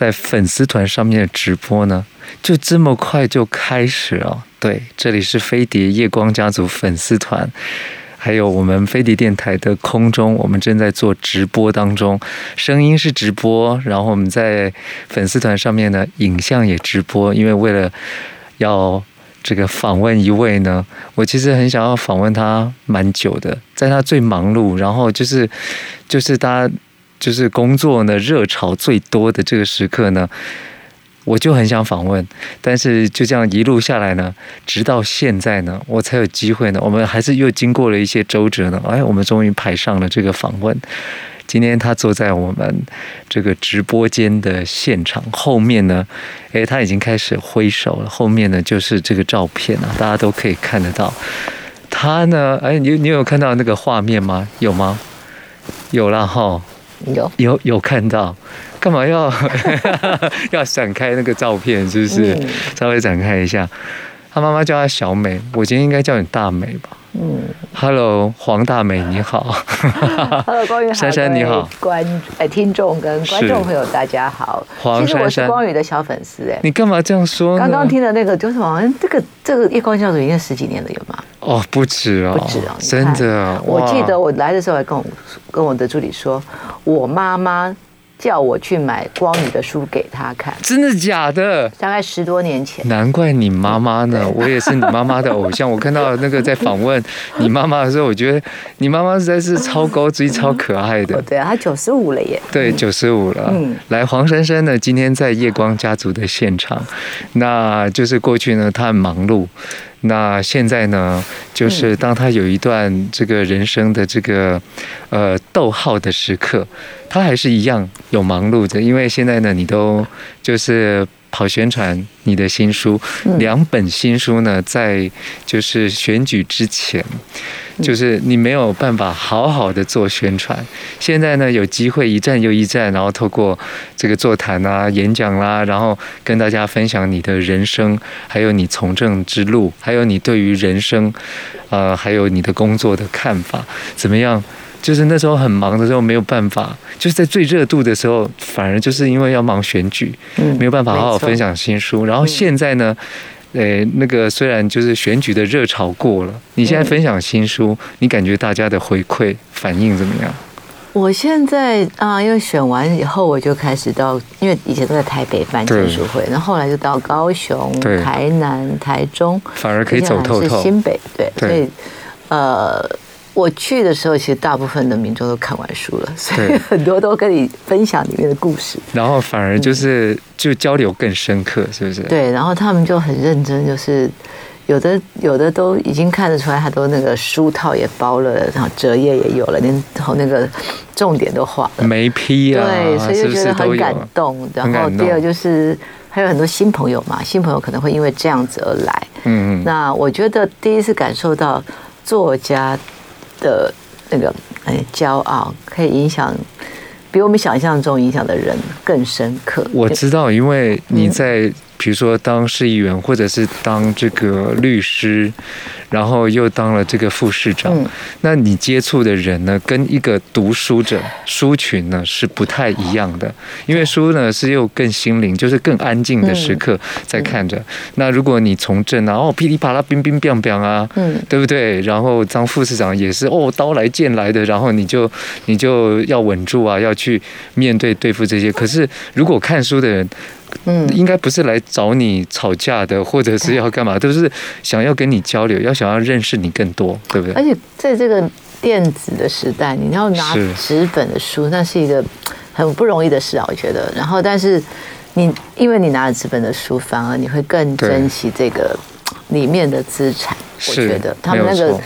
在粉丝团上面的直播呢，就这么快就开始了。对，这里是飞碟夜光家族粉丝团，还有我们飞碟电台的空中，我们正在做直播当中，声音是直播，然后我们在粉丝团上面呢，影像也直播，因为为了要这个访问一位呢，我其实很想要访问他蛮久的，在他最忙碌，然后就是就是大家就是工作呢热潮最多的这个时刻呢。我就很想访问，但是就这样一路下来呢，直到现在呢，我才有机会呢。我们还是又经过了一些周折呢，哎，我们终于排上了这个访问。今天他坐在我们这个直播间的现场后面呢，哎，他已经开始挥手了。后面呢就是这个照片啊，大家都可以看得到。他呢，哎，你你有看到那个画面吗？有吗？有了哈，有有有看到。干嘛要 要展开那个照片？是不是？稍微展开一下。他妈妈叫他小美，我今天应该叫你大美吧？嗯。Hello，黄大美你好。Hello，光宇好。珊珊你好。观哎，听众跟观众朋友大家好。黄珊珊。其实我是光宇的小粉丝哎。你干嘛这样说呢？刚刚听的那个就是好像这个这个夜光教主已经十几年了，有吗？哦，不止哦，不止哦，真的。我记得我来的时候还跟我跟我的助理说，我妈妈。叫我去买光宇的书给他看，真的假的？大概十多年前。难怪你妈妈呢，我也是你妈妈的偶像。我看到那个在访问 你妈妈的时候，我觉得你妈妈实在是超高级、超可爱的。对啊，她九十五了耶。对，九十五了。嗯，来，黄珊珊呢，今天在夜光家族的现场，那就是过去呢，她很忙碌。那现在呢，就是当他有一段这个人生的这个呃逗号的时刻，他还是一样有忙碌的，因为现在呢，你都就是跑宣传你的新书，两本新书呢，在就是选举之前。就是你没有办法好好的做宣传，现在呢，有机会一站又一站，然后透过这个座谈啊、演讲啦，然后跟大家分享你的人生，还有你从政之路，还有你对于人生，呃，还有你的工作的看法。怎么样？就是那时候很忙的时候没有办法，就是在最热度的时候，反而就是因为要忙选举，没有办法好好分享新书，然后现在呢？诶，那个虽然就是选举的热潮过了，你现在分享新书，你感觉大家的回馈反应怎么样？我现在啊，因为选完以后，我就开始到，因为以前都在台北办签书会，然后后来就到高雄、台南、台中，反而可以走透透。是新北，对，所以呃。我去的时候，其实大部分的民众都看完书了，所以很多都跟你分享里面的故事，然后反而就是就交流更深刻，是不是？对，然后他们就很认真，就是有的有的都已经看得出来，他都那个书套也包了，然后折页也有了，连然后那个重点都画了，眉批啊，对，所以就觉得很感动。然后第二就是还有很多新朋友嘛，新朋友可能会因为这样子而来，嗯嗯。那我觉得第一次感受到作家。的那个哎，骄傲可以影响比我们想象中影响的人更深刻。我知道，因为你在。比如说当市议员，或者是当这个律师，然后又当了这个副市长，嗯、那你接触的人呢，跟一个读书者书群呢是不太一样的，因为书呢是又更心灵，就是更安静的时刻在看着。嗯、那如果你从政啊，哦噼里啪啦，乒乒乓乓啊，嗯，对不对？然后当副市长也是哦刀来剑来的，然后你就你就要稳住啊，要去面对对付这些。可是如果看书的人。嗯，应该不是来找你吵架的，或者是要干嘛，都是想要跟你交流，要想要认识你更多，对不对？而且在这个电子的时代，你要拿纸本的书，那是一个很不容易的事啊，我觉得。然后，但是你因为你拿了纸本的书，反而你会更珍惜这个里面的资产。我觉得他们那个。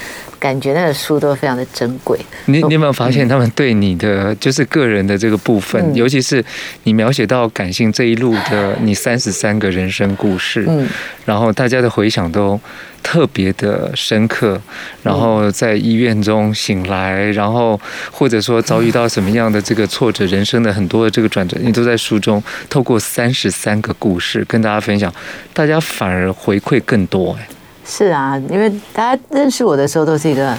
感觉那个书都非常的珍贵。你你有没有发现他们对你的就是个人的这个部分，嗯、尤其是你描写到感性这一路的你三十三个人生故事，嗯，然后大家的回想都特别的深刻。然后在医院中醒来，然后或者说遭遇到什么样的这个挫折，人生的很多的这个转折，你都在书中透过三十三个故事跟大家分享，大家反而回馈更多哎。是啊，因为大家认识我的时候都是一个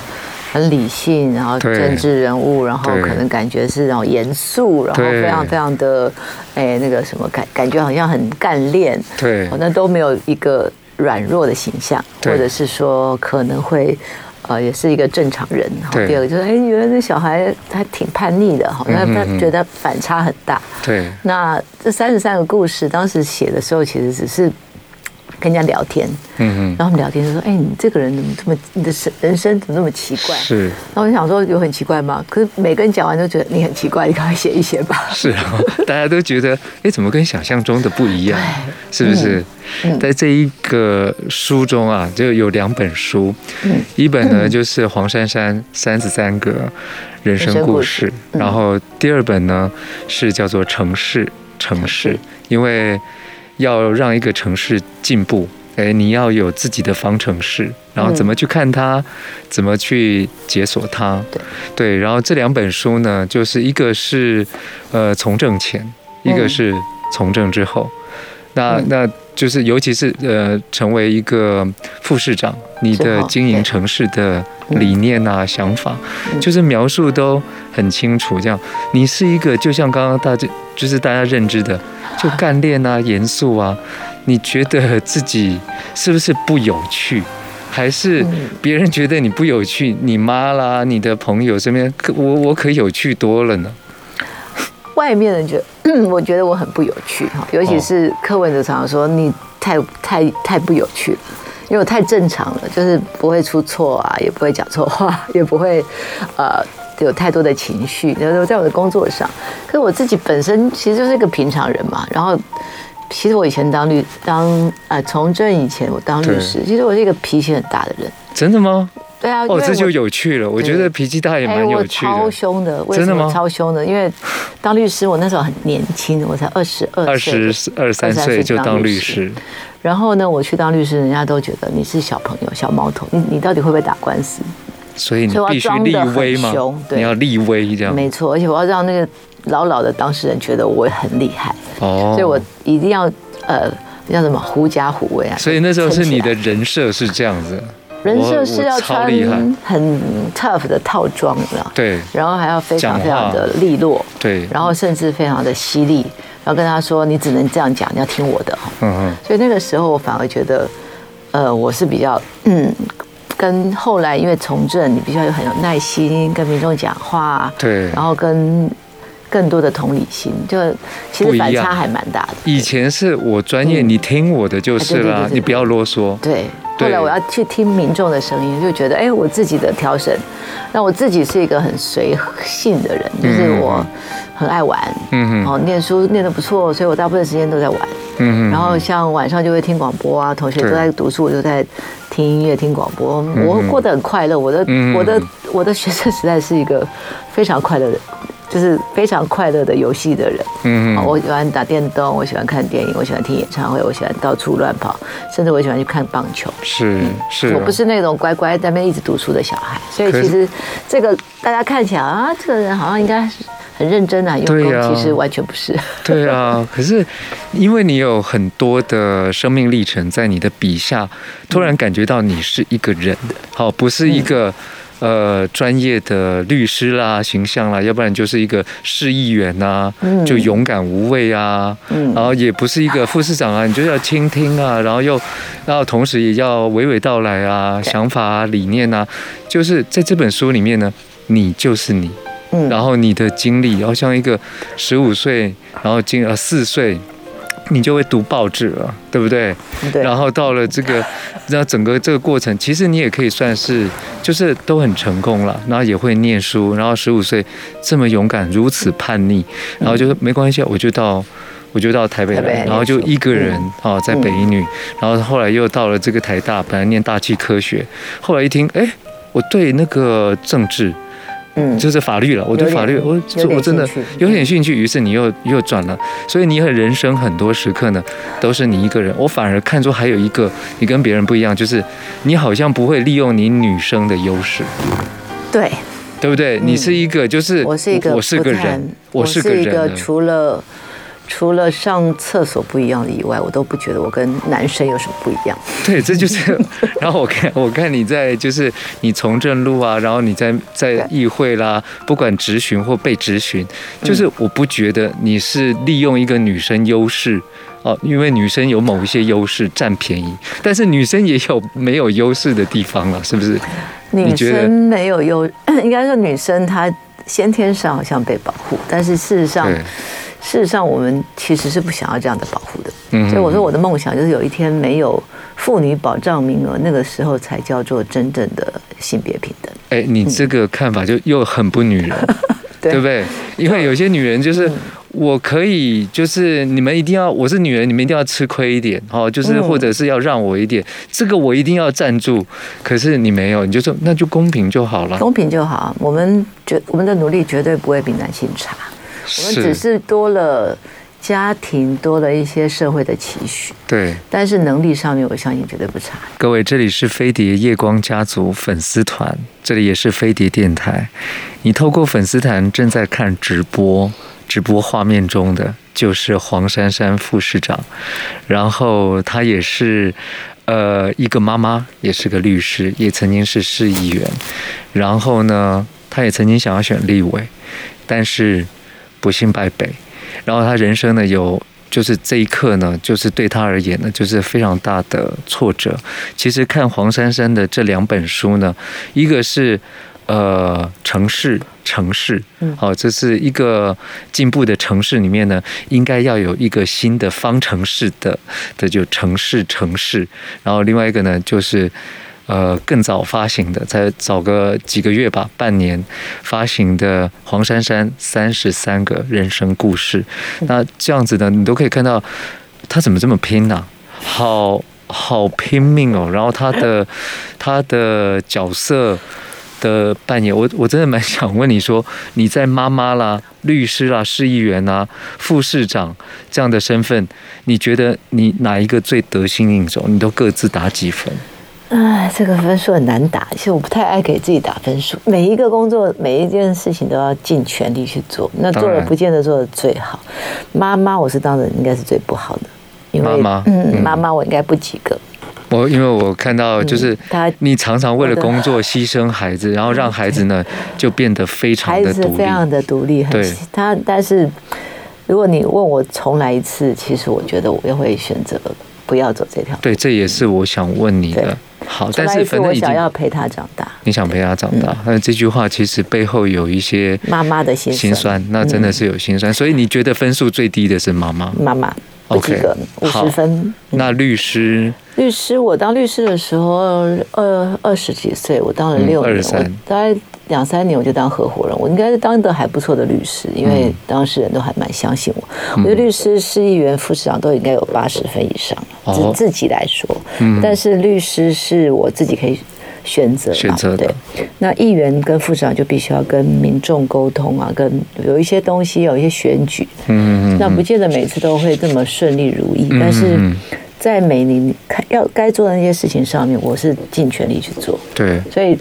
很理性，然后政治人物，然后可能感觉是那种严肃，然后非常非常的哎那个什么感感觉好像很干练，对，那都没有一个软弱的形象，或者是说可能会。呃，也是一个正常人。对。第二个就是，哎，原来这小孩还挺叛逆的哈，那他觉得反差很大。对。那这三十三个故事，当时写的时候，其实只是。跟人家聊天，嗯嗯，然后我们聊天就说：“哎，你这个人怎么这么，你的生人生怎么那么奇怪？”是。然后我就想说，有很奇怪吗？可是每个人讲完都觉得你很奇怪，你赶快写一写吧。是啊，大家都觉得，哎，怎么跟想象中的不一样？是不是？在这一个书中啊，就有两本书，一本呢就是黄珊珊三十三个人生故事，然后第二本呢是叫做《城市城市》，因为。要让一个城市进步，哎，你要有自己的方程式，然后怎么去看它，怎么去解锁它，对，然后这两本书呢，就是一个是呃从政前，一个是从政之后，那那就是尤其是呃成为一个副市长，你的经营城市的理念啊、想法，就是描述都很清楚。这样，你是一个就像刚刚大家就是大家认知的。就干练啊，严肃啊，你觉得自己是不是不有趣？还是别人觉得你不有趣？你妈啦，你的朋友身边，可我我可有趣多了呢。外面人觉得，我觉得我很不有趣哈，尤其是柯文哲常常说你太太太不有趣了，因为我太正常了，就是不会出错啊，也不会讲错话，也不会呃。有太多的情绪，然后在我的工作上，可是我自己本身其实就是一个平常人嘛。然后，其实我以前当律当呃从政以前，我当律师，其实我是一个脾气很大的人。真的吗？对啊。哦，这就有趣了。我觉得脾气大也蛮有趣的。超凶的，为什么超凶的？因为当律师，我那时候很年轻，我才二十二岁，二十二三岁就当律师。然后呢，我去当律师，人家都觉得你是小朋友、小毛头，你你到底会不会打官司？所以你必须立威嘛，你要立威这样。没错，而且我要让那个老老的当事人觉得我很厉害哦，所以我一定要呃叫什么狐假虎威啊。所以那时候是你的人设是这样子，人设是要穿很 tough 的套装，你知道？对，然后还要非常非常的利落，对，然后甚至非常的犀利，然后跟他说你只能这样讲，你要听我的。嗯嗯。所以那个时候我反而觉得，呃，我是比较嗯。跟后来，因为从政，你必须要有很有耐心，跟民众讲话，对，然后跟更多的同理心，就其实反差还蛮大的。以前是我专业，你听我的就是了，你不要啰嗦。对，后来我要去听民众的声音，就觉得哎，我自己的调整。那我自己是一个很随性的人，就是我很爱玩，嗯嗯，哦，念书念得不错，所以我大部分时间都在玩，嗯嗯，然后像晚上就会听广播啊，同学都在读书，我就在。听音乐、听广播，我过得很快乐。我的、我的、我的学生时代是一个非常快乐的，就是非常快乐的游戏的人。嗯，我喜欢打电动，我喜欢看电影，我喜欢听演唱会，我喜欢到处乱跑，甚至我喜欢去看棒球。是是，我不是那种乖乖在那边一直读书的小孩，所以其实这个大家看起来啊，这个人好像应该是。很认真啊，用功其实完全不是。对啊，可是因为你有很多的生命历程，在你的笔下，突然感觉到你是一个人，好，不是一个呃专业的律师啦、形象啦，要不然就是一个市议员呐，就勇敢无畏啊，然后也不是一个副市长啊，你就要倾听啊，然后又然后同时也要娓娓道来啊，想法啊、理念啊，就是在这本书里面呢，你就是你。然后你的经历，然后像一个十五岁，然后经呃四岁，你就会读报纸了，对不对？对。然后到了这个，然后整个这个过程，其实你也可以算是，就是都很成功了。然后也会念书，然后十五岁这么勇敢，如此叛逆，然后就说没关系，我就到我就到台北来，然后就一个人啊，在北一女，然后后来又到了这个台大，本来念大气科学，后来一听，哎，我对那个政治。嗯，就是法律了。我对法律，我我真的有点兴趣。于是你又又转了，所以你很人生很多时刻呢，都是你一个人。我反而看出还有一个你跟别人不一样，就是你好像不会利用你女生的优势。对，对不对？你是一个，就是我是一个，我是个人，我是个人，除了除了上厕所不一样的以外，我都不觉得我跟男生有什么不一样。对，这就是。然后我看，我看你在就是你从政路啊，然后你在在议会啦，不管质询或被质询，就是我不觉得你是利用一个女生优势哦，因为女生有某一些优势占便宜，但是女生也有没有优势的地方了，是不是？女生没有优，应该说女生她先天上好像被保护，但是事实上。事实上，我们其实是不想要这样的保护的。嗯，所以我说我的梦想就是有一天没有妇女保障名额，那个时候才叫做真正的性别平等。哎，你这个看法就又很不女人，对，对不对？因为有些女人就是我可以，就是你们一定要，我是女人，你们一定要吃亏一点，哦，就是或者是要让我一点，这个我一定要站住。可是你没有，你就说那就公平就好了，公平就好。我们绝我们的努力绝对不会比男性差。我们只是多了家庭，多了一些社会的期许，对。但是能力上面，我相信绝对不差。各位，这里是飞碟夜光家族粉丝团，这里也是飞碟电台。你透过粉丝团正在看直播，直播画面中的就是黄珊珊副市长，然后她也是呃一个妈妈，也是个律师，也曾经是市议员，然后呢，她也曾经想要选立委，但是。不幸败北，然后他人生呢有就是这一刻呢，就是对他而言呢，就是非常大的挫折。其实看黄珊珊的这两本书呢，一个是呃城市城市，好，这是一个进步的城市里面呢，应该要有一个新的方程式的这就城市城市，然后另外一个呢就是。呃，更早发行的，才早个几个月吧，半年发行的黄珊珊三十三个人生故事。那这样子呢，你都可以看到他怎么这么拼呢？啊？好好拼命哦。然后他的 他的角色的扮演，我我真的蛮想问你说，你在妈妈啦、律师啦、市议员啦、副市长这样的身份，你觉得你哪一个最得心应手？你都各自打几分？哎，这个分数很难打。其实我不太爱给自己打分数。每一个工作，每一件事情都要尽全力去做。那做了不见得做的最好。妈妈，我是当然应该是最不好的，因为妈妈，嗯，妈妈我应该不及格。我因为我看到就是他，你常常为了工作牺牲孩子，然后让孩子呢就变得非常的独立，孩子非常的独立。对，他但是如果你问我重来一次，其实我觉得我也会选择不要走这条路。对，这也是我想问你的。好，但是反正我想要陪他长大。你想陪他长大，那、嗯、这句话其实背后有一些妈妈的心心酸，那真的是有心酸。所以你觉得分数最低的是妈妈？妈妈，OK，五十分。那律师？律师，我当律师的时候二二十几岁，我当了六年，嗯、我大概两三年我就当合伙人，我应该是当的还不错的律师，因为当事人都还蛮相信我。嗯、我觉得律师、市议员、副市长都应该有八十分以上，哦、自自己来说。嗯、但是律师是我自己可以选择选择的。对，那议员跟副市长就必须要跟民众沟通啊，跟有一些东西，有一些选举，嗯，那不见得每次都会这么顺利如意，但是。在每年看要该做的那些事情上面，我是尽全力去做。对，所以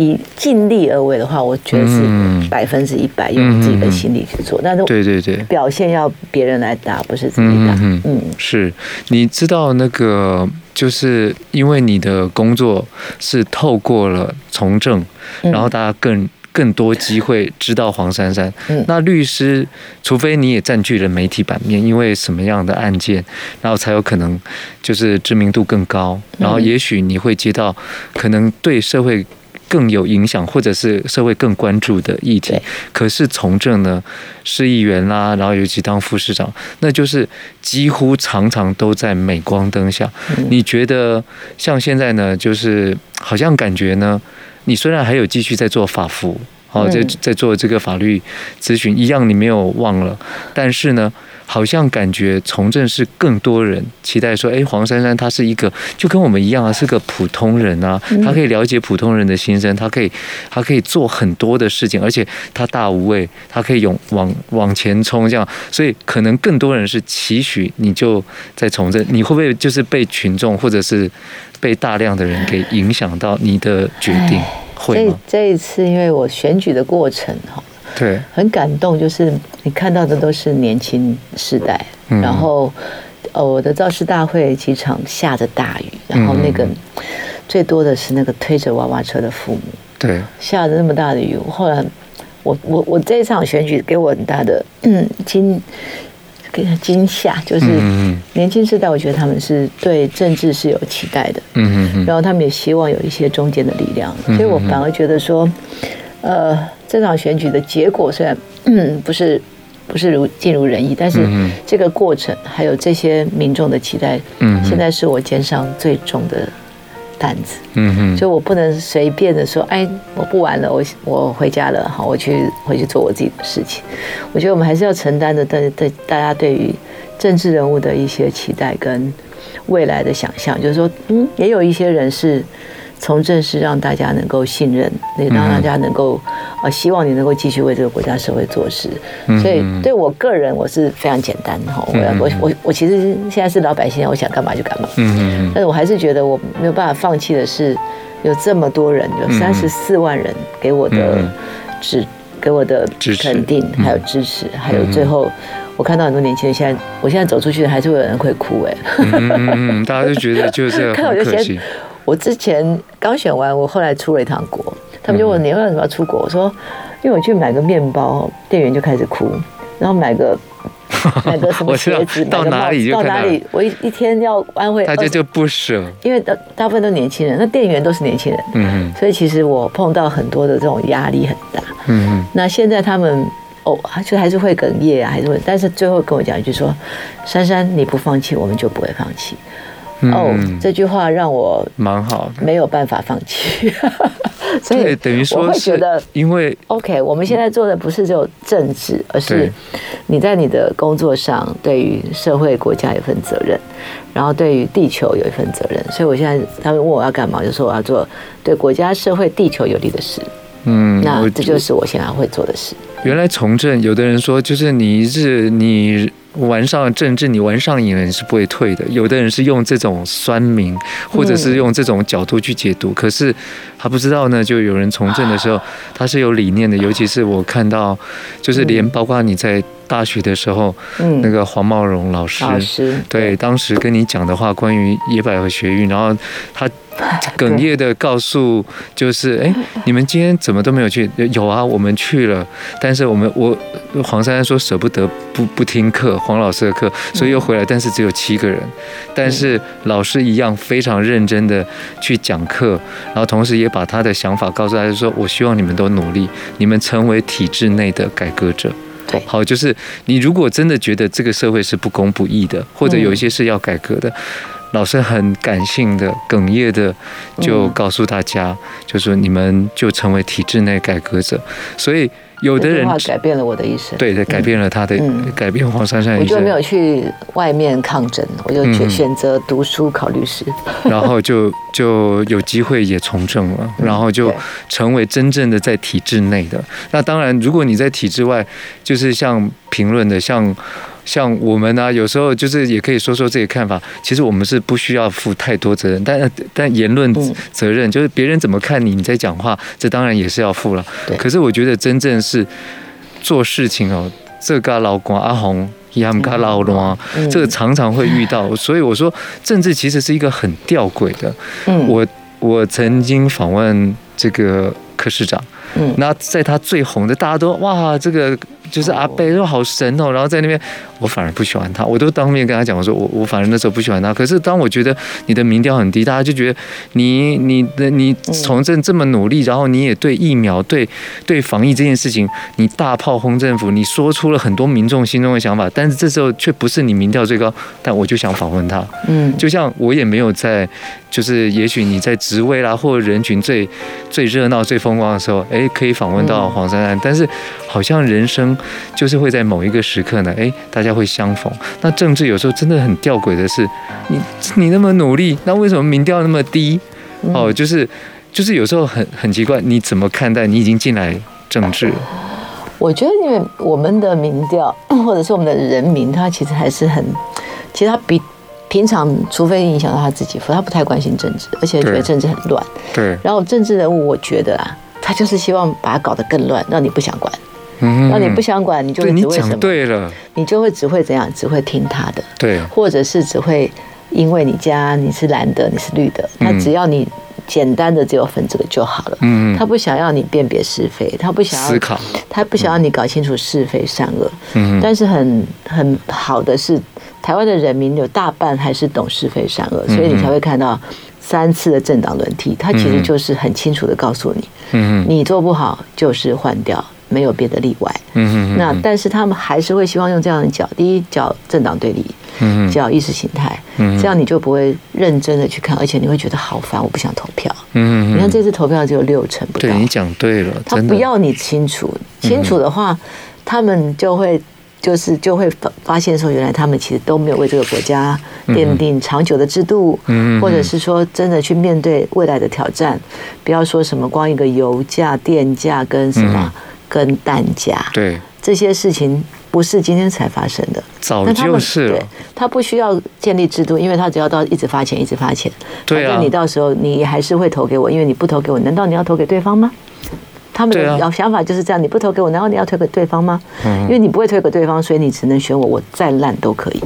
以尽力而为的话，我觉得是百分之一百用自己的心力去做。但是对对对，表现要别人来打，不是自己打。嗯嗯，是，你知道那个，就是因为你的工作是透过了从政，然后大家更。更多机会知道黄珊珊。那律师，除非你也占据了媒体版面，因为什么样的案件，然后才有可能就是知名度更高，然后也许你会接到可能对社会更有影响，或者是社会更关注的议题。可是从政呢，市议员啦，然后尤其当副市长，那就是几乎常常都在镁光灯下。你觉得像现在呢，就是好像感觉呢？你虽然还有继续在做法服，哦，在在做这个法律咨询，一样你没有忘了，但是呢，好像感觉从政是更多人期待说，哎，黄珊珊她是一个就跟我们一样啊，是个普通人啊，她可以了解普通人的心声，她可以她可以做很多的事情，而且她大无畏，她可以勇往往前冲，这样，所以可能更多人是期许你就在从政，你会不会就是被群众或者是？被大量的人给影响到你的决定，会吗？这这一次，因为我选举的过程哈，对，很感动，就是你看到的都是年轻世代，嗯、然后。呃，我的造势大会机场下着大雨，然后那个最多的是那个推着娃娃车的父母，对，下着那么大的雨。后来我我我这一场选举给我很大的嗯惊惊吓，就是年轻世代，我觉得他们是对政治是有期待的，嗯嗯，然后他们也希望有一些中间的力量，所以我反而觉得说，呃，这场选举的结果虽然嗯不是。不是如尽如人意，但是这个过程还有这些民众的期待，嗯，现在是我肩上最重的担子，嗯嗯，所以我不能随便的说，哎，我不玩了，我我回家了，好，我去回去做我自己的事情。我觉得我们还是要承担的，对对，大家对于政治人物的一些期待跟未来的想象，就是说，嗯，也有一些人是。从政是让大家能够信任，也让大家能够呃希望你能够继续为这个国家社会做事。所以对我个人我是非常简单哈，我我我我其实现在是老百姓，我想干嘛就干嘛。嗯嗯，但是我还是觉得我没有办法放弃的是，有这么多人，有三十四万人给我的指给我的肯定，还有支持，还有最后我看到很多年轻人现在，我现在走出去还是会有人会哭哎。嗯，大家就觉得就是很可惜。我之前刚选完，我后来出了一趟国，他们就问你为什么要出国？我说，因为我去买个面包，店员就开始哭，然后买个 买个什么鞋子，到哪里到哪里，我一一天要安慰，大家就不舍，因为大大部分都年轻人，那店员都是年轻人，嗯，所以其实我碰到很多的这种压力很大，嗯，那现在他们哦，就还是会哽咽啊，还是会，但是最后跟我讲一句说，珊珊你不放弃，我们就不会放弃。哦，这句话让我蛮好，没有办法放弃，所以等于说我会觉得，因为 OK，我们现在做的不是只有政治，而是你在你的工作上对于社会国家有一份责任，然后对于地球有一份责任。所以我现在他们问我要干嘛，就说我要做对国家、社会、地球有利的事。嗯，那这就是我现在会做的事。原来从政，有的人说就是你是你。玩上了政治，你玩上瘾了，你是不会退的。有的人是用这种酸民，或者是用这种角度去解读，可是他不知道呢。就有人从政的时候，他是有理念的。尤其是我看到，就是连包括你在大学的时候，那个黄茂荣老师，对，当时跟你讲的话，关于野百合学运，然后他。哽咽的告诉，就是哎，你们今天怎么都没有去？有啊，我们去了，但是我们我黄珊珊说舍不得不不听课，黄老师的课，所以又回来，但是只有七个人，但是老师一样非常认真的去讲课，然后同时也把他的想法告诉大家，说我希望你们都努力，你们成为体制内的改革者。对，好，就是你如果真的觉得这个社会是不公不义的，或者有一些是要改革的。老师很感性的、哽咽的，就告诉大家，就说你们就成为体制内改革者，所以。有的人改变了我的一生，对对，改变了他的，改变黄珊珊一生。我就没有去外面抗争，我就去选择读书考律师，然后就 就有机会也从政了，然后就成为真正的在体制内的。那当然，如果你在体制外，就是像评论的，像。像我们呢、啊，有时候就是也可以说说自己看法。其实我们是不需要负太多责任，但但言论责任就是别人怎么看你，你在讲话，这当然也是要负了。可是我觉得真正是做事情哦，这个老公阿红也很卡老啊，这个常常会遇到。所以我说，政治其实是一个很吊诡的。我我曾经访问这个柯市长，那在他最红的，大家都哇这个。就是阿贝说好神哦，然后在那边，我反而不喜欢他，我都当面跟他讲，我说我我反而那时候不喜欢他。可是当我觉得你的民调很低，大家就觉得你你的你从政这么努力，然后你也对疫苗、对对防疫这件事情，你大炮轰政府，你说出了很多民众心中的想法，但是这时候却不是你民调最高，但我就想访问他。嗯，就像我也没有在，就是也许你在职位啦，或者人群最最热闹、最风光的时候，哎，可以访问到黄珊珊，但是好像人生。就是会在某一个时刻呢，哎，大家会相逢。那政治有时候真的很吊诡的是，你你那么努力，那为什么民调那么低？哦，就是就是有时候很很奇怪，你怎么看待？你已经进来政治？我觉得，因为我们的民调，或者是我们的人民，他其实还是很，其实他比平常，除非影响到他自己，否则他不太关心政治，而且觉得政治很乱。对。然后政治人物，我觉得啊，他就是希望把它搞得更乱，让你不想管。那你不想管，你就会只会什么？对了，你就会只会怎样？只会听他的。对，或者是只会因为你家你是蓝的，你是绿的，那只要你简单的只有分这个就好了。嗯，他不想要你辨别是非，他不想要思考，他不想要你搞清楚是非善恶。嗯，但是很很好的是，台湾的人民有大半还是懂是非善恶，所以你才会看到。三次的政党轮替，他其实就是很清楚的告诉你，嗯，你做不好就是换掉，没有别的例外。嗯，那但是他们还是会希望用这样的角，第一叫政党对立，嗯，叫意识形态，嗯，这样你就不会认真的去看，而且你会觉得好烦，我不想投票。嗯，你看这次投票只有六成不到，对，你讲对了，他不要你清楚，清楚的话，他们就会。就是就会发发现说，原来他们其实都没有为这个国家奠定长久的制度，嗯或者是说真的去面对未来的挑战。不要说什么光一个油价、电价跟什么跟蛋价，对这些事情不是今天才发生的，早就是了。他不需要建立制度，因为他只要到一直发钱，一直发钱。对啊，你到时候你还是会投给我，因为你不投给我，难道你要投给对方吗？他们的想法就是这样，你不投给我，难道你要推给对方吗？因为你不会推给对方，所以你只能选我，我再烂都可以。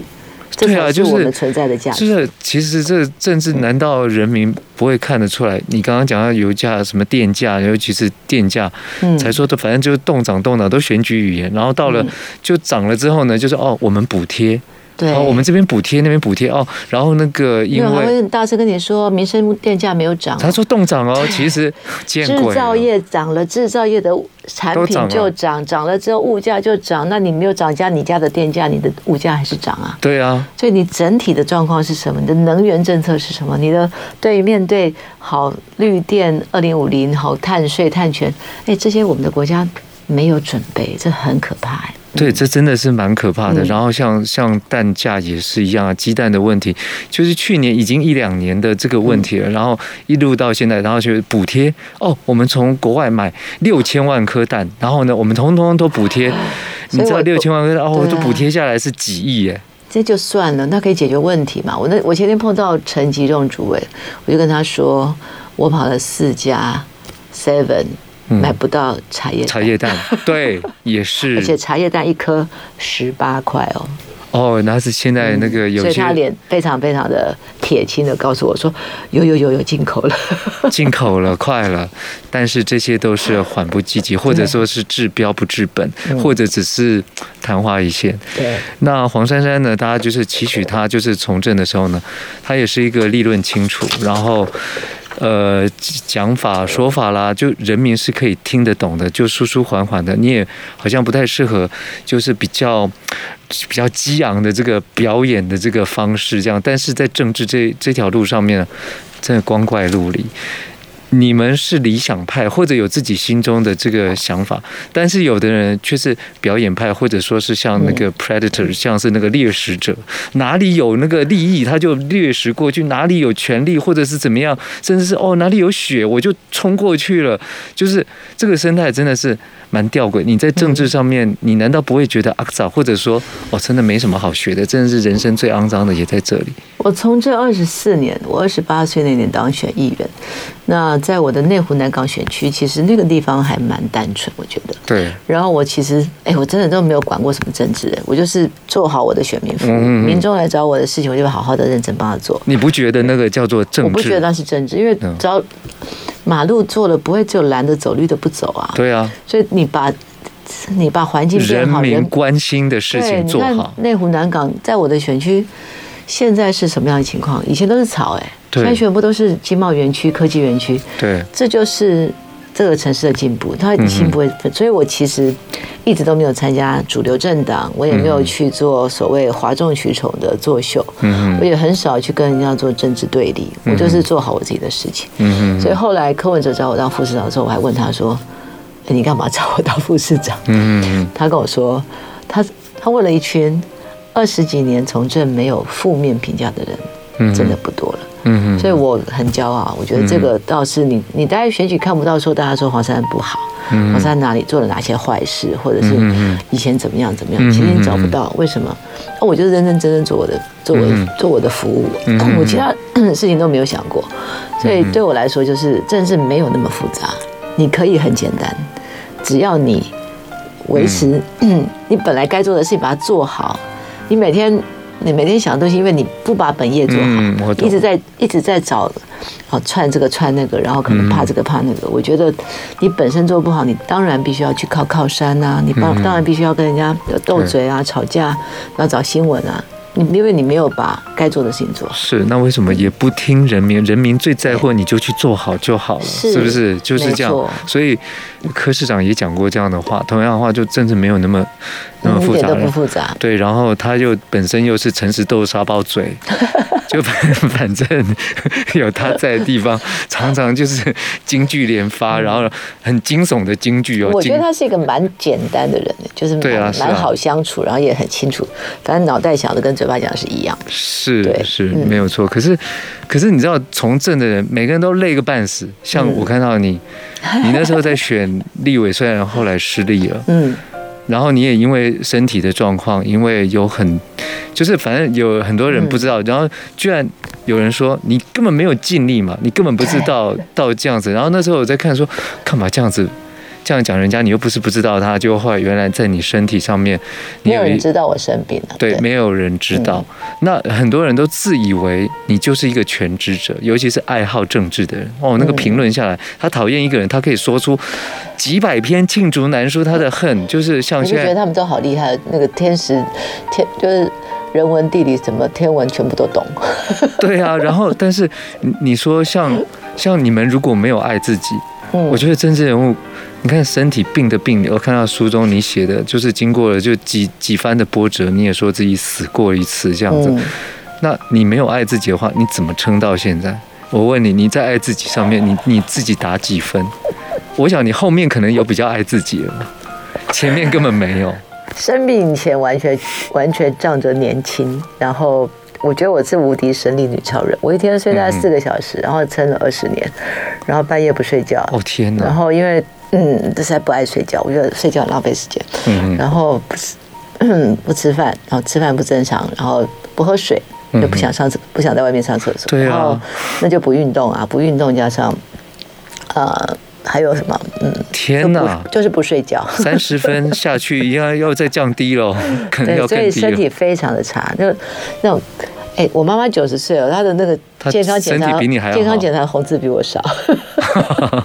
对啊，就是我们存在的价值。就是其实这政治难道人民不会看得出来？你刚刚讲到油价、什么电价，尤其是电价，才说的，反正就是动涨动涨都选举语言。然后到了就涨了之后呢，就是哦，我们补贴。对，哦，我们这边补贴，那边补贴哦，然后那个因为大声跟你说，民生电价没有涨，他说冻涨哦，其实制造业涨了，制造业的产品就涨，涨了之后物价就涨，那你没有涨价，你家的电价，你的物价还是涨啊？对啊，所以你整体的状况是什么？你的能源政策是什么？你的对于面对好绿电二零五零，好碳税碳权，哎，这些我们的国家没有准备，这很可怕哎。对，这真的是蛮可怕的。然后像像蛋价也是一样啊，鸡蛋的问题，就是去年已经一两年的这个问题了。然后一路到现在，然后就补贴哦，我们从国外买六千万颗蛋，然后呢，我们通通都补贴。你知道六千万颗蛋哦，就补贴下来是几亿耶？这就算了，那可以解决问题嘛？我那我前天碰到陈吉仲主委，我就跟他说，我跑了四家 Seven。买不到茶叶茶叶蛋，对，也是，而且茶叶蛋一颗十八块哦。哦，那是现在那个有些，所以他脸非常非常的铁青的告诉我说，有有有有进口了，进口了，快了。但是这些都是缓不积极，或者说是治标不治本，或者只是昙花一现。对。那黄珊珊呢？大家就是期许他，就是从政的时候呢，她也是一个立论清楚，然后。呃，讲法说法啦，就人民是可以听得懂的，就舒舒缓缓的。你也好像不太适合，就是比较比较激昂的这个表演的这个方式，这样。但是在政治这这条路上面，真的光怪陆离。你们是理想派，或者有自己心中的这个想法，但是有的人却是表演派，或者说是像那个 predator，像是那个猎食者，哪里有那个利益他就掠食过去，哪里有权利或者是怎么样，甚至是哦哪里有血我就冲过去了，就是这个生态真的是。蛮吊诡，你在政治上面，你难道不会觉得肮脏，或者说，哦，真的没什么好学的，真的是人生最肮脏的也在这里。我从这二十四年，我二十八岁那年当选议员，那在我的内湖南港选区，其实那个地方还蛮单纯，我觉得。对。然后我其实，哎，我真的都没有管过什么政治，我就是做好我的选民服务，嗯嗯，民众来找我的事情，我就会好好的认真帮他做。你不觉得那个叫做政治？我不觉得那是政治，因为只要。马路做了不会只有蓝的走绿的不走啊？对啊，所以你把你把环境变好，人民关心的事情做好。内湖南港在我的选区现在是什么样的情况？以前都是草哎，现在全部都是经贸园区、科技园区。对，这就是。这个城市的进步，它已经不会，所以我其实一直都没有参加主流政党，我也没有去做所谓哗众取宠的作秀，我也很少去跟人家做政治对立，我就是做好我自己的事情。所以后来柯文哲找我当副市长的时候，我还问他说：“你干嘛找我当副市长？”他跟我说：“他他问了一群二十几年从政没有负面评价的人，真的不多了。”嗯，所以我很骄傲。我觉得这个倒是你，你大概选举看不到说大家说黄珊珊不好，黄珊珊哪里做了哪些坏事，或者是以前怎么样怎么样，其实你找不到。为什么？那我就是认认真真做我的，做我，做我的服务。我其他 事情都没有想过。所以对我来说，就是政治没有那么复杂，你可以很简单，只要你维持，嗯，你本来该做的事情把它做好。你每天你每天想的东西，因为你不把本业做好，嗯、一直在一直在找，哦，串这个串那个，然后可能怕这个怕那个。嗯、我觉得你本身做不好，你当然必须要去靠靠山呐、啊，你当当然必须要跟人家斗嘴啊、吵架，要找新闻啊。你因为你没有把该做的事情做好，是那为什么也不听人民？人民最在乎，你就去做好就好了，是，是不是？就是这样。所以柯市长也讲过这样的话，同样的话就真的没有那么那么复杂，一点都不复杂。对，然后他又本身又是诚实豆沙包嘴。就反 反正有他在的地方，常常就是京剧连发，然后很惊悚的京剧哦。我觉得他是一个蛮简单的人，就是蛮蛮好相处，然后也很清楚，反正脑袋想的跟嘴巴讲的是一样。是是没有错。可是可是你知道，从政的人每个人都累个半死。像我看到你，你那时候在选立委，虽然后来失利了，嗯。然后你也因为身体的状况，因为有很，就是反正有很多人不知道，然后居然有人说你根本没有尽力嘛，你根本不知道 到这样子。然后那时候我在看说，干嘛这样子？这样讲人家，你又不是不知道他，就会原来在你身体上面，没有人知道我生病了。对，没有人知道。那很多人都自以为你就是一个全知者，尤其是爱好政治的人。哦，那个评论下来，他讨厌一个人，他可以说出几百篇罄竹难书他的恨，就是像现在。我觉得他们都好厉害，那个天时天就是人文地理什么天文全部都懂。对啊，然后但是你说像像你们如果没有爱自己，我觉得政治人物。你看身体病的病，我看到书中你写的，就是经过了就几几番的波折，你也说自己死过一次这样子。那你没有爱自己的话，你怎么撑到现在？我问你，你在爱自己上面，你你自己打几分？我想你后面可能有比较爱自己了，前面根本没有。生病以前完全完全仗着年轻，然后我觉得我是无敌神力女超人，我一天睡大概四个小时，然后撑了二十年，然后半夜不睡觉。哦天哪！然后因为嗯，这才不爱睡觉，我觉得睡觉很浪费时间。嗯，然后不吃，不吃饭，然后吃饭不正常，然后不喝水，就不想上厕，不想在外面上厕所。对啊。然后那就不运动啊，不运动加上，呃，还有什么？嗯，天哪，就是不睡觉。三十分下去，要要再降低了，可能要更低了。所以身体非常的差，就那种，哎，我妈妈九十岁了，她的那个健康检查，健康检查红字比我少。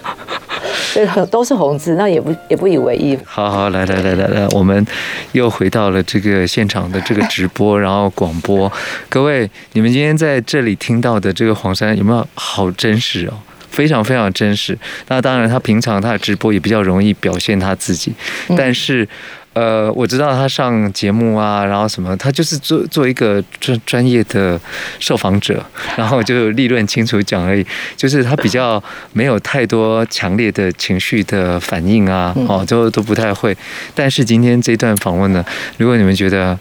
对，都是红字，那也不也不以为意。好好，来来来来来，我们又回到了这个现场的这个直播，然后广播。各位，你们今天在这里听到的这个黄山有没有好真实哦？非常非常真实。那当然，他平常他的直播也比较容易表现他自己，但是。呃，我知道他上节目啊，然后什么，他就是做做一个专专业的受访者，然后就立论清楚讲而已，就是他比较没有太多强烈的情绪的反应啊，哦，都都不太会。但是今天这段访问呢，如果你们觉得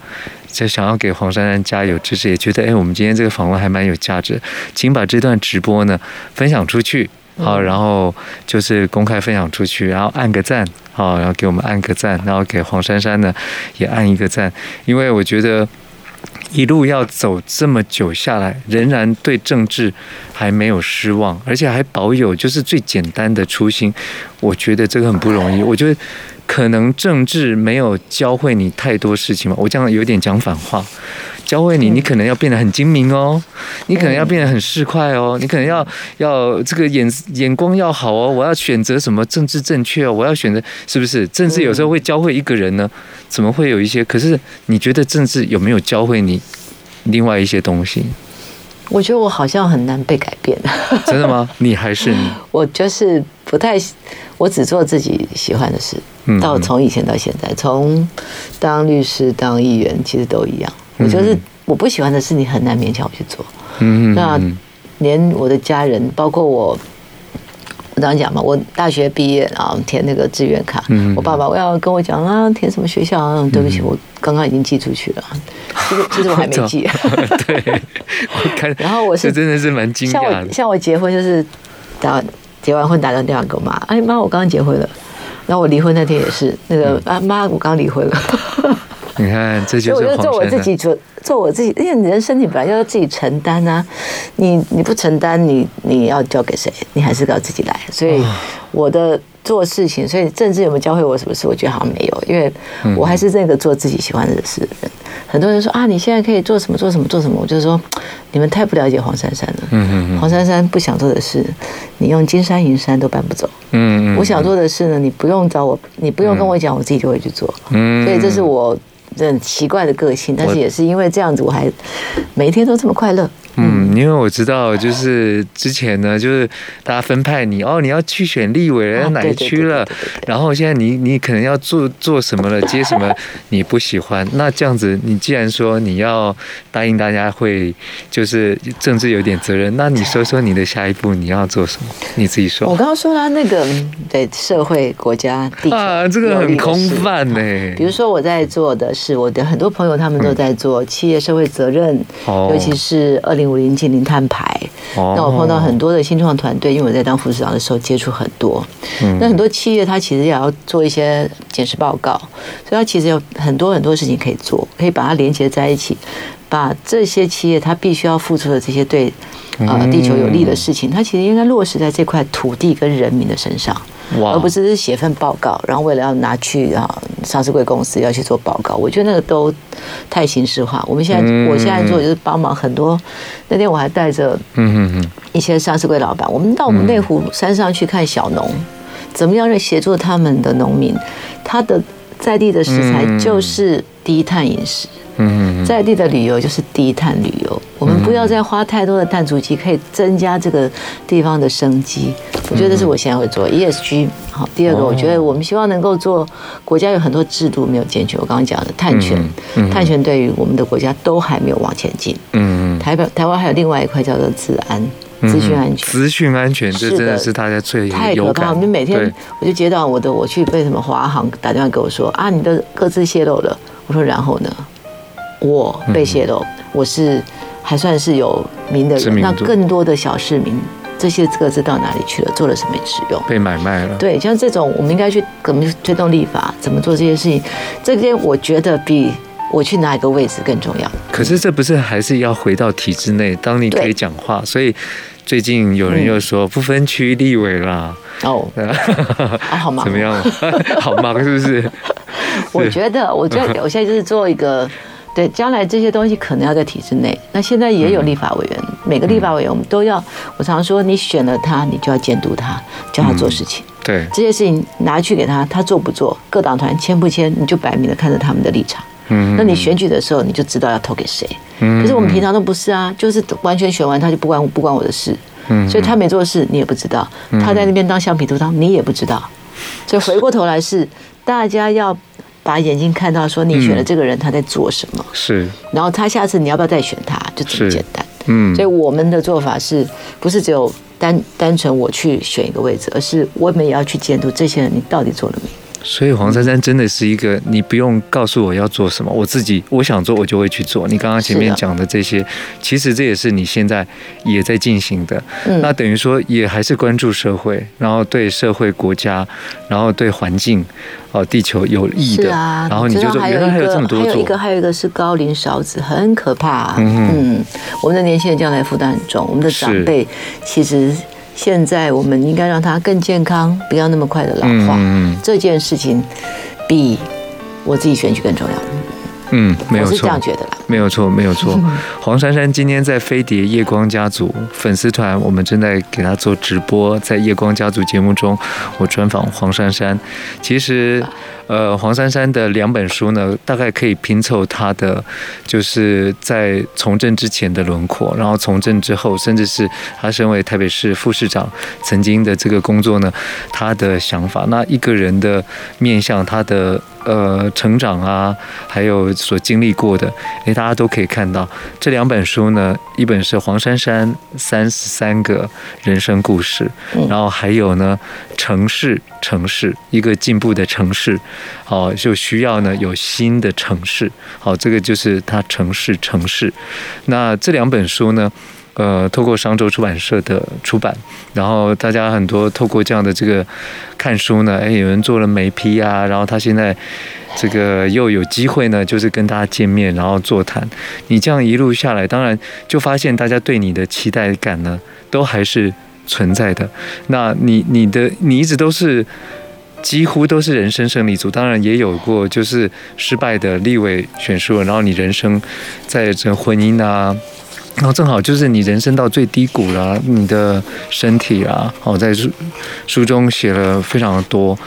就想要给黄珊珊加油支持，也觉得哎，我们今天这个访问还蛮有价值，请把这段直播呢分享出去。好，然后就是公开分享出去，然后按个赞，好，然后给我们按个赞，然后给黄珊珊呢也按一个赞，因为我觉得一路要走这么久下来，仍然对政治还没有失望，而且还保有就是最简单的初心，我觉得这个很不容易。我觉得可能政治没有教会你太多事情嘛，我这样有点讲反话。教会你，你可能要变得很精明哦，你可能要变得很市侩哦，你可能要要这个眼眼光要好哦。我要选择什么政治正确哦，我要选择是不是政治有时候会教会一个人呢？怎么会有一些？可是你觉得政治有没有教会你另外一些东西？我觉得我好像很难被改变。真的吗？你还是你？我就是不太，我只做自己喜欢的事。到从以前到现在，从当律师当议员，其实都一样。我就是我不喜欢的事，你很难勉强我去做。嗯，那连我的家人，包括我，我刚刚讲嘛，我大学毕业然后填那个志愿卡，我爸爸我要跟我讲啊，填什么学校啊？对不起，我刚刚已经寄出去了。其实其实我还没寄。对，我看。然后我是真的是蛮惊讶。像我像我结婚就是打结完婚打个电话给我妈，哎妈，我刚刚结婚了。然后我离婚那天也是那个啊妈，我刚离婚了。你看，这就是我就做我自己做，做我自己，因为你的身体本来就要自己承担啊，你你不承担，你你要交给谁？你还是要自己来。所以我的做事情，所以政治有没有教会我什么事？我觉得好像没有，因为我还是那个做自己喜欢的事的人。很多人说啊，你现在可以做什么做什么做什么，我就说你们太不了解黄珊珊了。嗯嗯嗯。黄珊珊不想做的事，你用金山银山都搬不走。嗯嗯。我想做的事呢，你不用找我，你不用跟我讲，我自己就会去做。嗯。所以这是我很奇怪的个性，但是也是因为这样子，我还每一天都这么快乐。嗯，因为我知道，就是之前呢，就是大家分派你哦，你要去选立委了，哪一区了？然后现在你你可能要做做什么了，接什么你不喜欢？那这样子，你既然说你要答应大家会，就是政治有点责任，那你说说你的下一步你要做什么？你自己说。我刚刚说了那个对社会、国家、地啊，这个很空泛呢。比如说我在做的是，我的很多朋友他们都在做企业社会责任，尤其是二零。五零净零碳排，那我碰到很多的新创团队，因为我在当副市长的时候接触很多。那很多企业它其实也要做一些检视报告，所以它其实有很多很多事情可以做，可以把它连接在一起，把这些企业它必须要付出的这些对呃地球有利的事情，它其实应该落实在这块土地跟人民的身上。而不是写份报告，然后为了要拿去啊上市贵公司要去做报告，我觉得那个都太形式化。我们现在，我现在做就是帮忙很多。那天我还带着一些上市贵老板，我们到我们内湖山上去看小农，怎么样来协助他们的农民，他的在地的食材就是低碳饮食。嗯，在地的旅游就是低碳旅游，我们不要再花太多的碳足迹，可以增加这个地方的生机。我觉得这是我现在会做 ESG。好，第二个，我觉得我们希望能够做国家有很多制度没有健全，我刚刚讲的碳权，碳权对于我们的国家都还没有往前进。嗯，台台湾还有另外一块叫做治安、资讯安全。资讯安全，这真的是大家最太可怕。我们每天我就接到我的，我去被什么华航打电话给我说啊，你的各自泄露了。我说然后呢？我被泄露，我是还算是有名的人，那更多的小市民，这些各自到哪里去了？做了什么使用？被买卖了。对，像这种，我们应该去怎么推动立法？怎么做这些事情？这些我觉得比我去哪一个位置更重要。可是这不是还是要回到体制内？当你可以讲话，所以最近有人又说不分区立委啦。哦，啊，好忙，怎么样？好忙是不是？我觉得，我觉得我现在就是做一个。对，将来这些东西可能要在体制内。那现在也有立法委员，嗯、每个立法委员我们都要。我常说，你选了他，你就要监督他，叫他做事情。嗯、对，这些事情拿去给他，他做不做？各党团签不签？你就摆明了看着他们的立场。嗯。那你选举的时候，你就知道要投给谁。嗯。可是我们平常都不是啊，就是完全选完他就不关不关我的事。嗯。所以他没做事，你也不知道。他在那边当橡皮图章，你也不知道。所以回过头来是大家要。把眼睛看到，说你选了这个人，他在做什么？是，然后他下次你要不要再选他？就这么简单。嗯，所以我们的做法是不是只有单单纯我去选一个位置，而是我们也要去监督这些人，你到底做了没？所以黄珊珊真的是一个，你不用告诉我要做什么，我自己我想做我就会去做。你刚刚前面讲的这些，其实这也是你现在也在进行的。那等于说也还是关注社会，然后对社会、国家，然后对环境、哦地球有益的。然后你就说原来还有这么多做。还有一个还有一个是高龄少子，很可怕。嗯，我们的年轻人将来负担很重，我们的长辈其实。现在我们应该让他更健康，不要那么快的老化。嗯，这件事情比我自己选举更重要。嗯，没有错，我是这样觉得啦。没有错，没有错。黄珊珊今天在飞碟夜光家族粉丝团，我们正在给她做直播，在夜光家族节目中，我专访黄珊珊。其实。呃，黄珊珊的两本书呢，大概可以拼凑她的，就是在从政之前的轮廓，然后从政之后，甚至是她身为台北市副市长曾经的这个工作呢，她的想法。那一个人的面向，他的呃成长啊，还有所经历过的，诶，大家都可以看到这两本书呢，一本是黄珊珊三十三个人生故事，然后还有呢，城市城市一个进步的城市。好，就需要呢有新的城市。好，这个就是它城市城市。那这两本书呢，呃，透过商周出版社的出版，然后大家很多透过这样的这个看书呢，哎，有人做了媒批啊，然后他现在这个又有机会呢，就是跟大家见面，然后座谈。你这样一路下来，当然就发现大家对你的期待感呢，都还是。存在的。那你你的你一直都是几乎都是人生胜利组，当然也有过就是失败的立委选书，然后你人生在这婚姻啊。然后正好就是你人生到最低谷了，你的身体啊，好在书书中写了非常的多。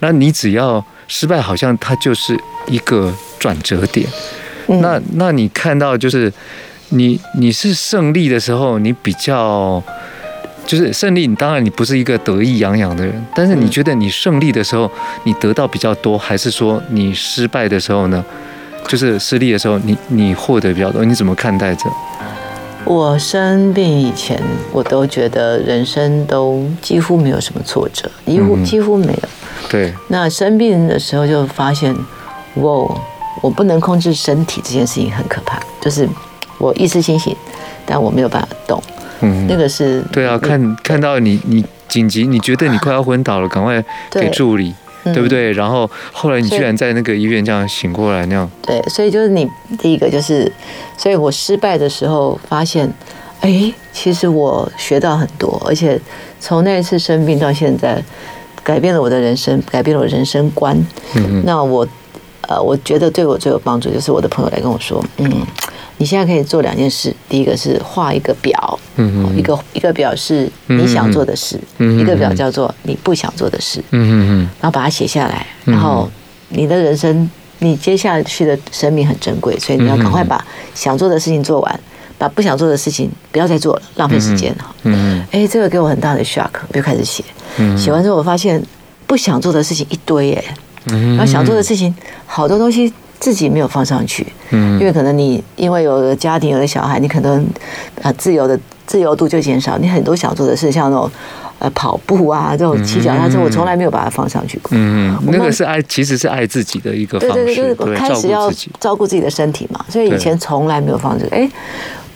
那你只要失败，好像它就是一个转折点。那那你看到就是你你是胜利的时候，你比较就是胜利。你当然你不是一个得意洋洋的人，但是你觉得你胜利的时候，你得到比较多，还是说你失败的时候呢？就是失利的时候，你你获得比较多，你怎么看待这？我生病以前，我都觉得人生都几乎没有什么挫折，几乎几乎没有。对。那生病的时候就发现，哇，我不能控制身体这件事情很可怕。就是我意识清醒，但我没有办法动。嗯。那个是。对啊，看看到你你紧急，你觉得你快要昏倒了，赶快给助理。对不对？然后后来你居然在那个医院这样醒过来那样。对，所以就是你第一个就是，所以我失败的时候发现，哎，其实我学到很多，而且从那一次生病到现在，改变了我的人生，改变了我人生观。嗯嗯。那我，呃，我觉得对我最有帮助就是我的朋友来跟我说，嗯。你现在可以做两件事，第一个是画一个表，一个一个表是你想做的事，嗯，一个表叫做你不想做的事，嗯嗯，然后把它写下来，然后你的人生，你接下去的生命很珍贵，所以你要赶快把想做的事情做完，把不想做的事情不要再做了，浪费时间哈，嗯，哎，这个给我很大的 shock，我就开始写，写完之后我发现不想做的事情一堆耶，然后想做的事情好多东西。自己没有放上去，嗯，因为可能你因为有了家庭，有了小孩，你可能啊自由的自由度就减少。你很多想做的事，像那种呃跑步啊，这种骑脚踏车，我从来没有把它放上去过。嗯，那个是爱，其实是爱自己的一个方式，对对对，就是开始要照顾自己的身体嘛，所以以前从来没有放这个。哎。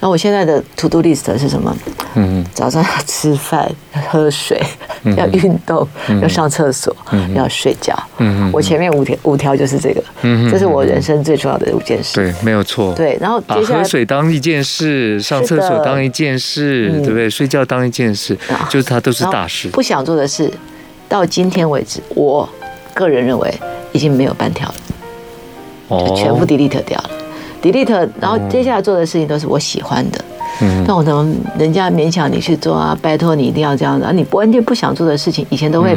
那我现在的 to do list 是什么？嗯，早上要吃饭、喝水，要运动，要上厕所，要睡觉。嗯，我前面五条五条就是这个。嗯，这是我人生最重要的五件事。对，没有错。对，然后接下来喝水当一件事，上厕所当一件事，对不对？睡觉当一件事，就是它都是大事。不想做的事，到今天为止，我个人认为已经没有半条了，就全部 delete 掉了。delete，然后接下来做的事情都是我喜欢的。嗯，那我怎么人家勉强你去做啊？拜托你一定要这样子啊！你完全不想做的事情，以前都会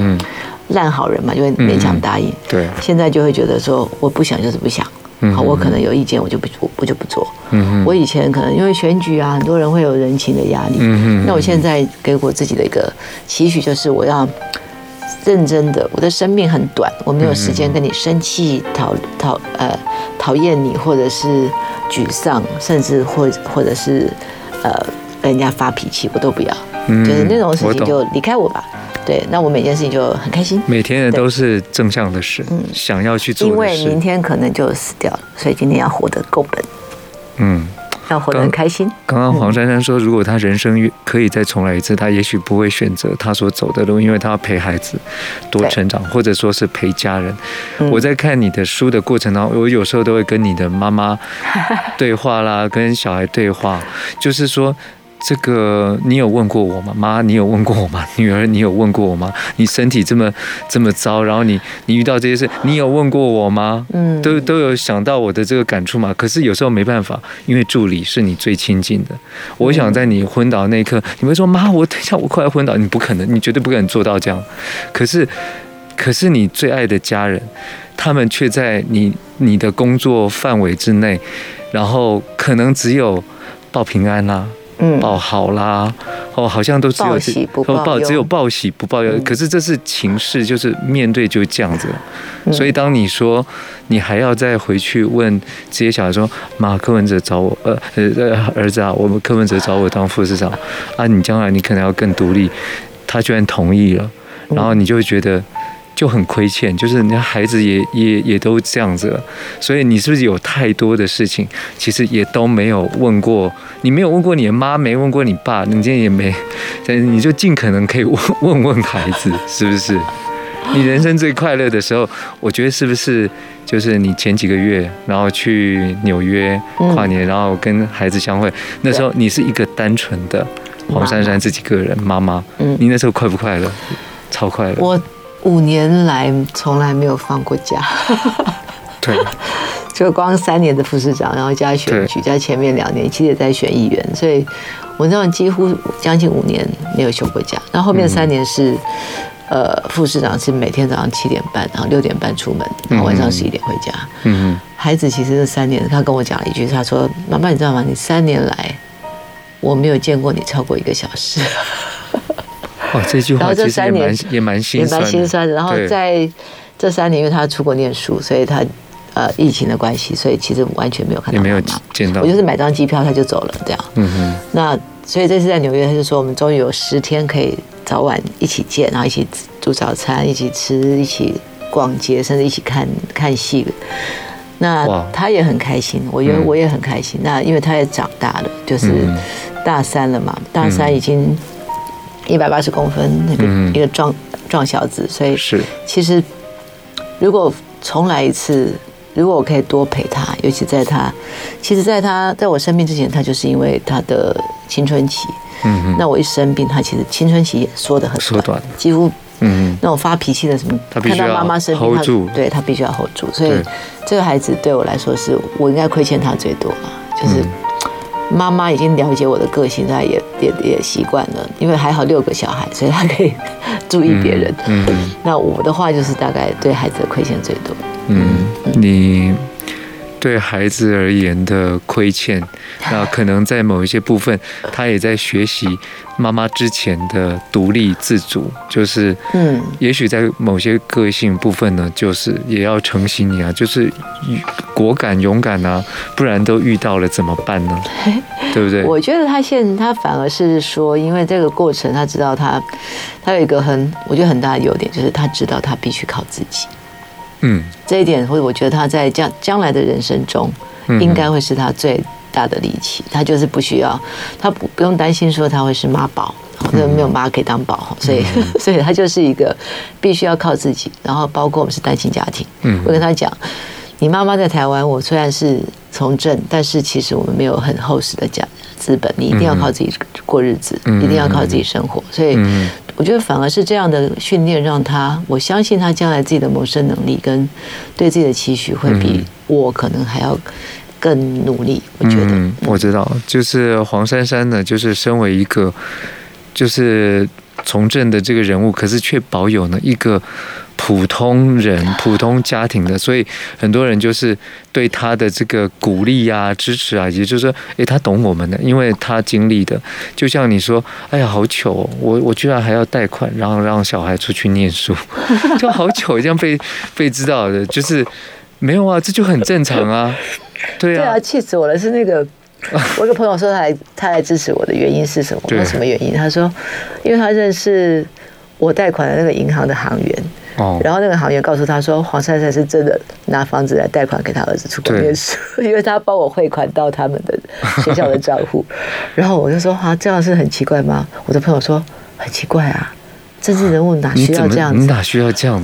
烂好人嘛，就会勉强答应。对，现在就会觉得说我不想就是不想。好，我可能有意见，我就不我我就不做。嗯，我以前可能因为选举啊，很多人会有人情的压力。嗯，那我现在给我自己的一个期许就是我要。认真的，我的生命很短，我没有时间跟你生气、讨讨呃讨厌你，或者是沮丧，甚至或或者是呃跟人家发脾气，我都不要，嗯、就是那种事情就离开我吧。对，那我每件事情就很开心。每天的都是正向的事，嗯，想要去做。因为明天可能就死掉了，所以今天要活得够本。嗯。要活得很开心。刚刚黄珊珊说，如果她人生可以再重来一次，她也许不会选择她所走的路，因为她要陪孩子多成长，或者说是陪家人。我在看你的书的过程当中，我有时候都会跟你的妈妈对话啦，跟小孩对话，就是说。这个你有问过我吗？妈，你有问过我吗？女儿，你有问过我吗？你身体这么这么糟，然后你你遇到这些事，你有问过我吗？嗯，都都有想到我的这个感触嘛？可是有时候没办法，因为助理是你最亲近的。我想在你昏倒那一刻，你会说妈，我等一下我快要昏倒，你不可能，你绝对不可能做到这样。可是，可是你最爱的家人，他们却在你你的工作范围之内，然后可能只有报平安啦、啊。报好啦，哦，好像都只有报喜不报，只有报喜不报忧。可是这是情势，就是面对就这样子。所以当你说你还要再回去问这些小孩说，妈，柯文哲找我，呃呃儿子啊，我们柯文哲找我当副市长。啊，你将来你可能要更独立，他居然同意了，然后你就会觉得。就很亏欠，就是人家孩子也也也都这样子了，所以你是不是有太多的事情，其实也都没有问过，你没有问过你的妈，没问过你爸，你今天也没，你就尽可能可以问问问孩子，是不是？你人生最快乐的时候，我觉得是不是就是你前几个月，然后去纽约跨年，然后跟孩子相会，那时候你是一个单纯的黄珊珊自己个人妈妈，嗯，你那时候快不快乐？超快乐。我五年来从来没有放过假。对。就光三年的副市长，然后加选举，加前面两年其实也在选议员，所以我那样几乎将近五年没有休过假。然后后面三年是，呃，副市长是每天早上七点半，然后六点半出门，然后晚上十一点回家。嗯，孩子其实这三年，他跟我讲了一句，他说：“妈妈，你知道吗？你三年来我没有见过你超过一个小时。” 哇，这句话其实也蛮也蛮心酸，也蛮心酸的。然后在这三年，因为他出国念书，所以他。呃，疫情的关系，所以其实完全没有看到，也没有见到。我就是买张机票，他就走了，这样。嗯哼。那所以这次在纽约，他就说我们终于有十天可以早晚一起见，然后一起煮早餐，一起吃，一起逛街，甚至一起看看戏。那他也很开心，我觉得我也很开心。嗯、那因为他也长大了，就是大三了嘛，大三已经一百八十公分，那个一个壮壮小子，所以是其实如果重来一次。如果我可以多陪他，尤其在他，其实在他在我生病之前，他就是因为他的青春期。嗯嗯。那我一生病，他其实青春期也缩得很短，缩短，几乎嗯。那种发脾气的什么，看到妈妈生病，他对他必须要 hold 住。所以这个孩子对我来说，是我应该亏欠他最多嘛。就是妈妈已经了解我的个性，她也也也习惯了，因为还好六个小孩，所以她可以 注意别人。嗯。那我的话就是大概对孩子的亏欠最多。嗯，你对孩子而言的亏欠，那可能在某一些部分，他也在学习妈妈之前的独立自主，就是，嗯，也许在某些个性部分呢，就是也要承袭你啊，就是果敢勇敢啊，不然都遇到了怎么办呢？对不对？我觉得他现他反而是说，因为这个过程，他知道他他有一个很我觉得很大的优点，就是他知道他必须靠自己。嗯，这一点，会我觉得他在将将来的人生中，应该会是他最大的利器。他就是不需要，他不不用担心说他会是妈宝，或者没有妈可以当宝，所以 所以他就是一个必须要靠自己。然后包括我们是单亲家庭，嗯，我跟他讲，你妈妈在台湾，我虽然是从政，但是其实我们没有很厚实的家资本，你一定要靠自己过日子，一定要靠自己生活，所以。我觉得反而是这样的训练，让他我相信他将来自己的谋生能力跟对自己的期许，会比我可能还要更努力。我觉得，嗯，我知道，就是黄珊珊呢，就是身为一个，就是。从政的这个人物，可是却保有呢一个普通人、普通家庭的，所以很多人就是对他的这个鼓励啊、支持啊，也就是说，诶，他懂我们的，因为他经历的，就像你说，哎呀，好糗哦，我我居然还要贷款，然后让小孩出去念书，就好糗，这样被被知道的，就是没有啊，这就很正常啊，对啊，对啊，气死我了，是那个。我有个朋友说他来他来支持我的原因是什么？我说什么原因？他说，因为他认识我贷款的那个银行的行员，然后那个行员告诉他说，黄珊珊是真的拿房子来贷款给他儿子出国念书，因为他帮我汇款到他们的学校的账户。然后我就说啊，这样是很奇怪吗？我的朋友说很奇怪啊，政治人物哪需要这样子？你哪需要这样子？